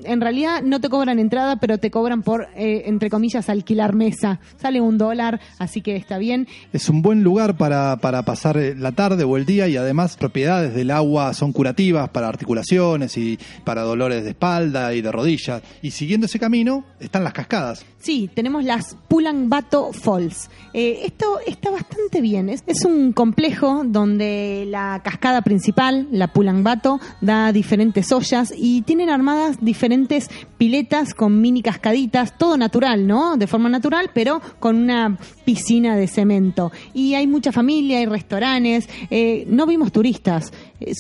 En realidad no te cobran entrada, pero te cobran por, eh, entre comillas, alquilar mesa. Sale un dólar, así que está bien. Es un buen lugar para, para pasar eh, la tarde o el día y además propiedades del agua son curativas para y para dolores de espalda y de rodillas. Y siguiendo ese camino están las cascadas. Sí, tenemos las Pulang-Bato Falls. Eh, esto está bastante bien. Es, un complejo donde la cascada principal, la Pulang-Bato, da diferentes ollas y tienen armadas diferentes piletas con mini cascaditas, todo natural, ¿no? De forma natural, pero con una piscina de cemento. Y hay mucha familia, hay restaurantes. eh, no vimos turistas.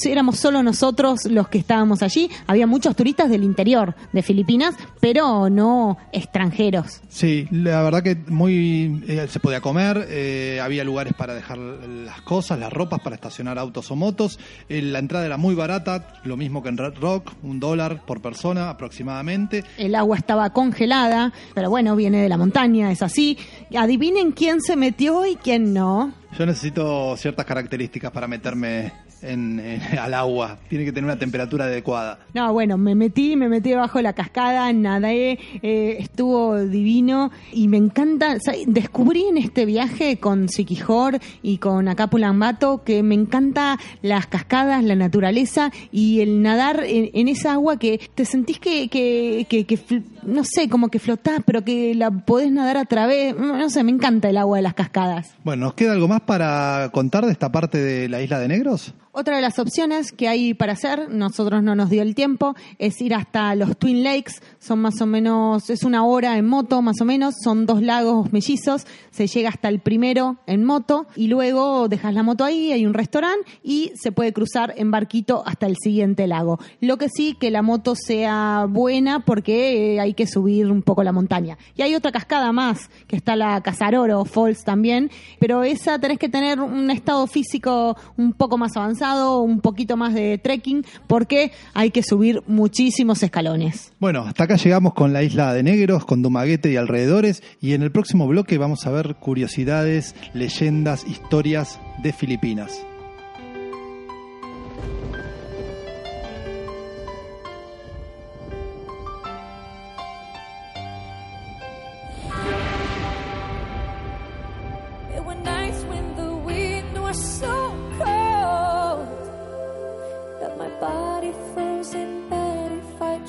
Éramos solo nosotros los que estábamos allí. Había muchos turistas del interior de Filipinas, pero no extranjeros. Sí, la verdad que muy eh, se podía comer, eh, había lugares para dejar las cosas, las ropas para estacionar autos o motos. Eh, la entrada era muy barata, lo mismo que en Red Rock, un dólar por persona aproximadamente. El agua estaba congelada, pero bueno, viene de la montaña, es así. Adivinen quién se metió y quién no. Yo necesito ciertas características para meterme en, en- <laughs> al agua. Tiene que tener una temperatura adecuada. No, bueno, me metí, me metí debajo de la cascada, nadé, eh, estuvo divino y me encanta. descubrí en este viaje con Siquijor y con Acapulambato que me encanta las cascadas, la naturaleza y el nadar en, en esa agua que te sentís que, que, que- que no sé, como que flotás, pero que la podés nadar a través. No sé, me encanta el agua de las cascadas. Bueno, ¿nos queda algo más para contar de esta parte de la isla de Negros? Otra de las opciones que hay para hacer, nosotros no nos dio el tiempo, es ir hasta los Twin Lakes, son más o menos, es una hora en moto más o menos, son dos lagos mellizos, se llega hasta el primero en moto y luego dejas la moto ahí, hay un restaurante y se puede cruzar en barquito hasta el siguiente lago. Lo que sí, que la moto sea buena porque eh, hay que subir un poco la montaña. Y hay otra cascada más, que está la Casaroro Falls también, pero esa tenés que tener un estado físico un poco más avanzado, un poquito más de trekking, porque hay que subir muchísimos escalones. Bueno, hasta acá llegamos con la isla de Negros, con Dumaguete y alrededores, y en el próximo bloque vamos a ver curiosidades, leyendas, historias de Filipinas.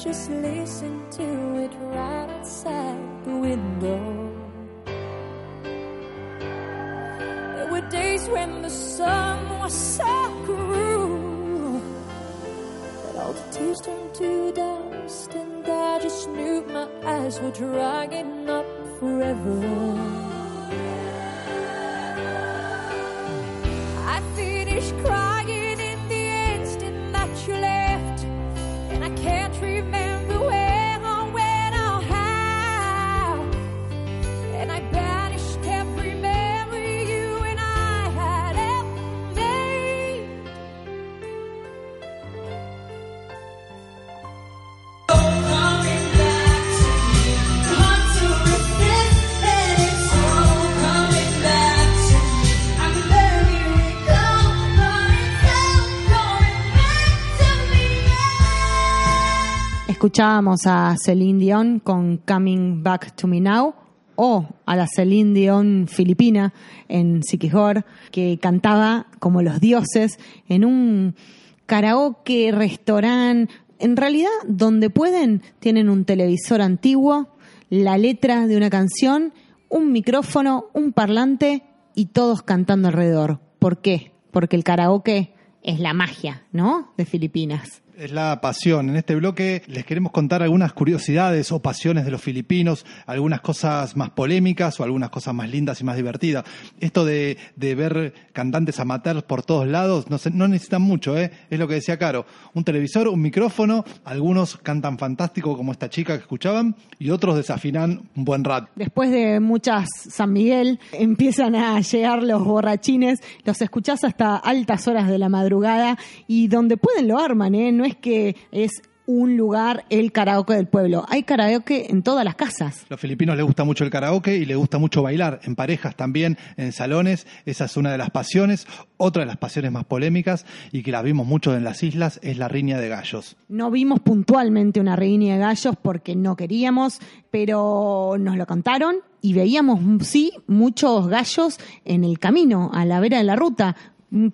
Just listen to it right outside the window. There were days when the sun was so cruel that all the tears turned to dust, and I just knew my eyes were drying up forever. Escuchábamos a Celine Dion con Coming Back to Me Now o a la Celine Dion filipina en Siquijor que cantaba como los dioses en un karaoke, restaurante, en realidad donde pueden tienen un televisor antiguo, la letra de una canción, un micrófono, un parlante y todos cantando alrededor. ¿Por qué? Porque el karaoke es la magia, ¿no? De Filipinas. Es la pasión. En este bloque les queremos contar algunas curiosidades o pasiones de los filipinos, algunas cosas más polémicas o algunas cosas más lindas y más divertidas. Esto de, de ver cantantes amateurs por todos lados no, no necesitan mucho, ¿eh? Es lo que decía Caro. Un televisor, un micrófono, algunos cantan fantástico como esta chica que escuchaban y otros desafinan un buen rato. Después de muchas San Miguel, empiezan a llegar los borrachines, los escuchás hasta altas horas de la madrugada y donde pueden lo arman, ¿eh? Es que es un lugar el karaoke del pueblo, hay karaoke en todas las casas. Los filipinos les gusta mucho el karaoke y les gusta mucho bailar, en parejas también, en salones. Esa es una de las pasiones. Otra de las pasiones más polémicas y que las vimos mucho en las islas es la riña de gallos. No vimos puntualmente una riña de gallos porque no queríamos, pero nos lo contaron y veíamos, sí, muchos gallos en el camino, a la vera de la ruta.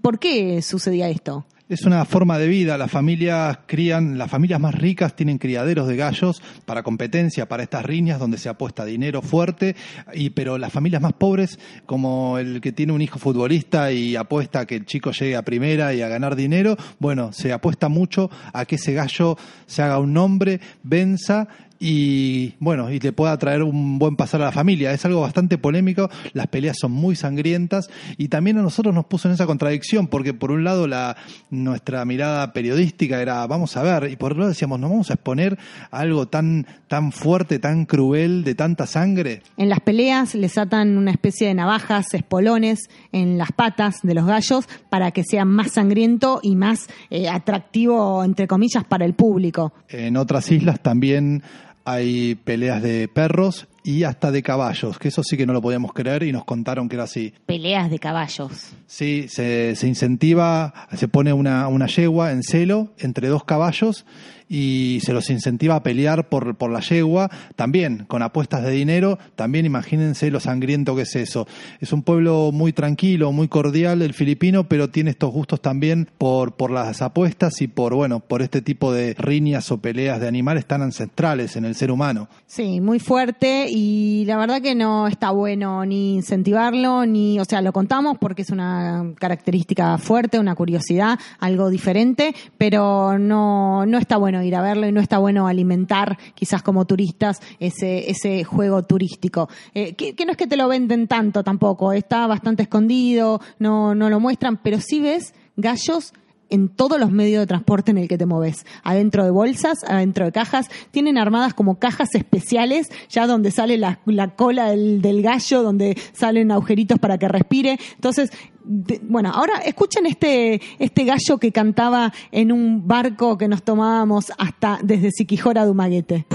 ¿Por qué sucedía esto? Es una forma de vida. Las familias crían, las familias más ricas tienen criaderos de gallos para competencia, para estas riñas donde se apuesta dinero fuerte. Y pero las familias más pobres, como el que tiene un hijo futbolista y apuesta a que el chico llegue a primera y a ganar dinero, bueno, se apuesta mucho a que ese gallo se haga un nombre, venza y bueno, y le pueda traer un buen pasar a la familia. Es algo bastante polémico, las peleas son muy sangrientas y también a nosotros nos puso en esa contradicción porque por un lado la nuestra mirada periodística era vamos a ver y por otro lado decíamos no vamos a exponer a algo tan tan fuerte, tan cruel, de tanta sangre. En las peleas les atan una especie de navajas, espolones en las patas de los gallos para que sea más sangriento y más eh, atractivo, entre comillas, para el público. En otras islas también hay peleas de perros y hasta de caballos, que eso sí que no lo podíamos creer y nos contaron que era así. Peleas de caballos. Sí, se, se incentiva, se pone una, una yegua en celo entre dos caballos y se los incentiva a pelear por, por la yegua, también con apuestas de dinero, también imagínense lo sangriento que es eso. Es un pueblo muy tranquilo, muy cordial el filipino, pero tiene estos gustos también por, por las apuestas y por, bueno, por este tipo de riñas o peleas de animales tan ancestrales en el ser humano. Sí, muy fuerte y la verdad que no está bueno ni incentivarlo, ni, o sea, lo contamos porque es una característica fuerte, una curiosidad, algo diferente, pero no, no está bueno ir a verlo y no está bueno alimentar quizás como turistas ese, ese juego turístico. Eh, que, que no es que te lo venden tanto tampoco, está bastante escondido, no, no lo muestran, pero sí ves gallos en todos los medios de transporte en el que te moves. Adentro de bolsas, adentro de cajas. Tienen armadas como cajas especiales, ya donde sale la, la cola del, del gallo, donde salen agujeritos para que respire. Entonces, de- bueno, ahora escuchen este, este gallo que cantaba en un barco que nos tomábamos hasta desde Siquijora a Dumaguete.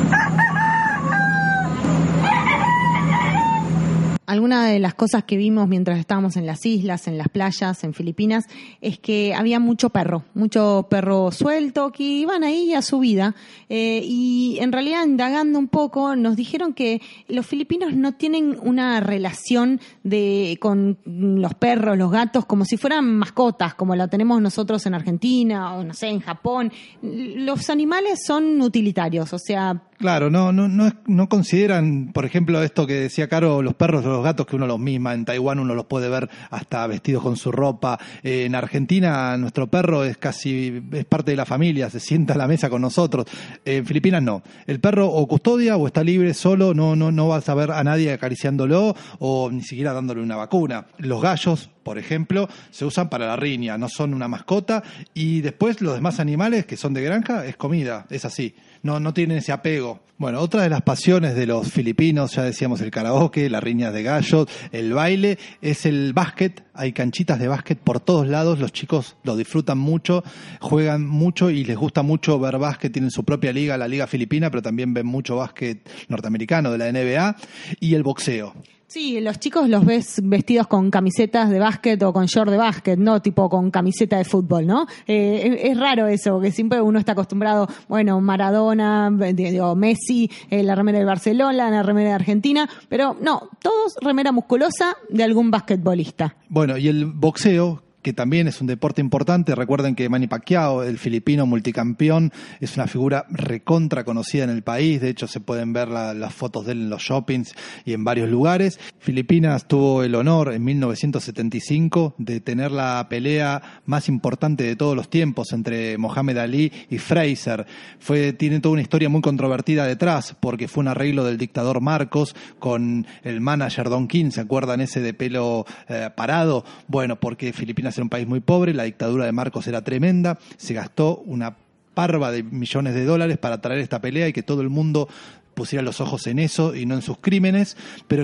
Alguna de las cosas que vimos mientras estábamos en las islas, en las playas, en Filipinas, es que había mucho perro, mucho perro suelto que iban ahí a su vida. Eh, y en realidad, indagando un poco, nos dijeron que los filipinos no tienen una relación de, con los perros, los gatos, como si fueran mascotas, como la tenemos nosotros en Argentina o no sé, en Japón. Los animales son utilitarios, o sea, Claro, no, no, no, no consideran, por ejemplo, esto que decía Caro, los perros o los gatos que uno los mima. En Taiwán uno los puede ver hasta vestidos con su ropa. Eh, en Argentina nuestro perro es casi, es parte de la familia, se sienta a la mesa con nosotros. Eh, en Filipinas no. El perro o custodia o está libre solo, no, no, no vas a ver a nadie acariciándolo o ni siquiera dándole una vacuna. Los gallos, por ejemplo, se usan para la riña, no son una mascota. Y después los demás animales que son de granja es comida, es así. No, no tienen ese apego. Bueno, otra de las pasiones de los filipinos, ya decíamos el karaoke, la riña de gallos, el baile, es el básquet. Hay canchitas de básquet por todos lados, los chicos lo disfrutan mucho, juegan mucho y les gusta mucho ver básquet, tienen su propia liga, la liga filipina, pero también ven mucho básquet norteamericano de la NBA y el boxeo. Sí, los chicos los ves vestidos con camisetas de básquet o con short de básquet, no tipo con camiseta de fútbol, ¿no? Eh, es, raro eso, que siempre uno está acostumbrado, bueno, Maradona, digo, Messi, eh, la remera de Barcelona, la remera de Argentina, pero no, todos remera musculosa de algún basquetbolista. Bueno, y el boxeo, que también es un deporte importante. Recuerden que Manny Pacquiao, el filipino multicampeón, es una figura recontra conocida en el país. De hecho, se pueden ver la- las fotos de él en los shoppings y en varios lugares. Filipinas tuvo el honor en 1975 de tener la pelea más importante de todos los tiempos entre Mohamed Ali y Fraser. Fue, tiene toda una historia muy controvertida detrás, porque fue un arreglo del dictador Marcos con el manager Don King, ¿se acuerdan ese de pelo eh, parado? Bueno, porque Filipinas era un país muy pobre, la dictadura de Marcos era tremenda, se gastó una parva de millones de dólares para traer esta pelea y que todo el mundo pusiera los ojos en eso y no en sus crímenes, pero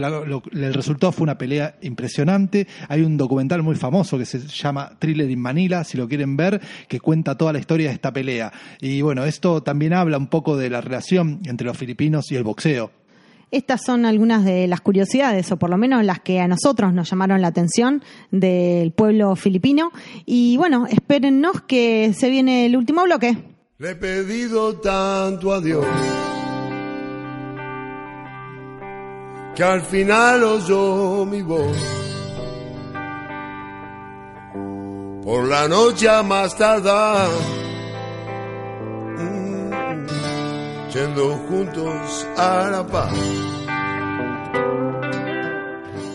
el resultado fue una pelea impresionante. Hay un documental muy famoso que se llama Thriller in Manila, si lo quieren ver, que cuenta toda la historia de esta pelea. Y bueno, esto también habla un poco de la relación entre los filipinos y el boxeo. Estas son algunas de las curiosidades, o por lo menos las que a nosotros nos llamaron la atención del pueblo filipino. Y bueno, espérennos que se viene el último bloque. Le he pedido tanto a Dios que al final oyó mi voz. Por la noche más tardar, yendo juntos a la paz.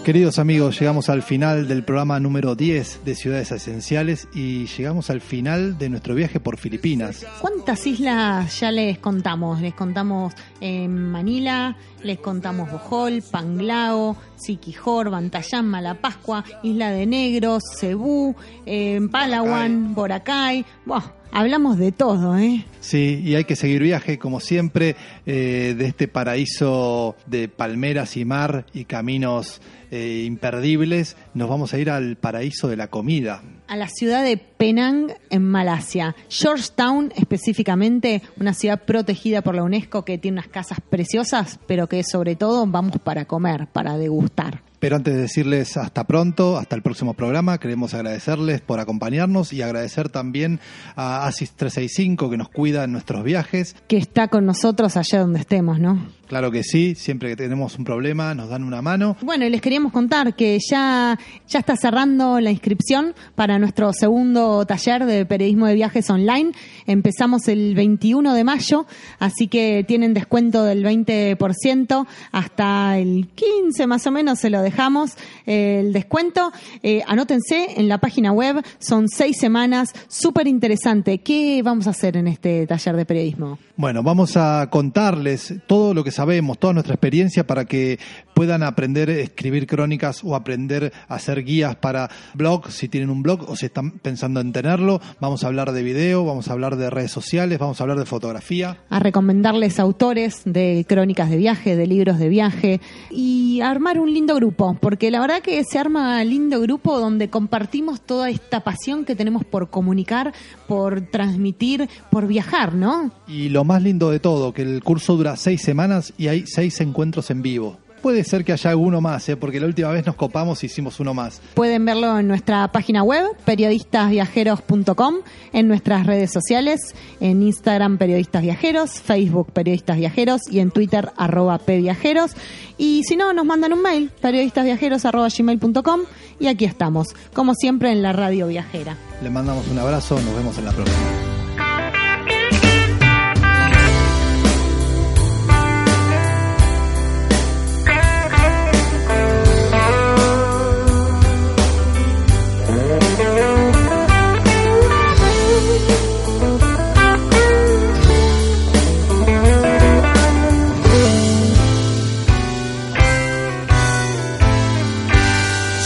Queridos amigos, llegamos al final del programa número 10 de Ciudades Esenciales y llegamos al final de nuestro viaje por Filipinas. ¿Cuántas islas ya les contamos? Les contamos en Manila, les contamos Bohol, Panglao, Siquijor, Bantayán, Malapascua, Isla de Negros, Cebú, eh, Palawan, Boracay. Buah, hablamos de todo, ¿eh? Sí, y hay que seguir viaje, como siempre, eh, de este paraíso de palmeras y mar y caminos eh, imperdibles. Nos vamos a ir al paraíso de la comida. a la ciudad de Penang, en Malasia. Georgetown, específicamente, una ciudad protegida por la UNESCO que tiene unas casas preciosas, pero que sobre todo vamos para comer, para degustar. Pero antes de decirles hasta pronto, hasta el próximo programa, queremos agradecerles por acompañarnos y agradecer también a Asis 365 que nos cuida en nuestros viajes. Que está con nosotros allá donde estemos, ¿no? Claro que sí, siempre que tenemos un problema nos dan una mano. Bueno, y les queríamos contar que ya, ya está cerrando la inscripción para nuestro segundo taller de periodismo de viajes online. Empezamos el 21 de mayo, así que tienen descuento del 20% hasta el 15 más o menos se lo dejamos eh, el descuento. Eh, anótense en la página web, son seis semanas, súper interesante. ¿Qué vamos a hacer en este taller de periodismo? Bueno, vamos a contarles todo lo que sabemos, toda nuestra experiencia para que puedan aprender a escribir crónicas o aprender a hacer guías para blog, si tienen un blog o si están pensando en tenerlo. Vamos a hablar de video, vamos a hablar de redes sociales, vamos a hablar de fotografía. A recomendarles autores de crónicas de viaje, de libros de viaje y armar un lindo grupo, porque la verdad que se arma lindo grupo donde compartimos toda esta pasión que tenemos por comunicar, por transmitir, por viajar, ¿no? Y lo más lindo de todo, que el curso dura seis semanas y hay seis encuentros en vivo. Puede ser que haya uno más, ¿eh? porque la última vez nos copamos y hicimos uno más. Pueden verlo en nuestra página web, periodistasviajeros.com, en nuestras redes sociales, en Instagram Periodistas Viajeros, Facebook Periodistas Viajeros y en Twitter arroba pviajeros. Y si no, nos mandan un mail, periodistasviajeros arroba gmail.com y aquí estamos, como siempre en la radio viajera. Les mandamos un abrazo, nos vemos en la próxima.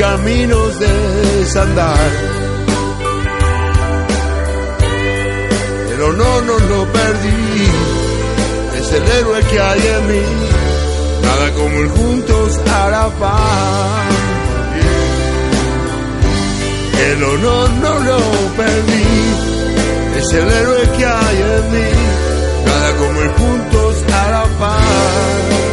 caminos de desandar. Pero no, no lo no perdí, es el héroe que hay en mí, nada como el juntos a la paz. El honor no lo perdí, es el héroe que hay en mí, nada como el juntos a la paz.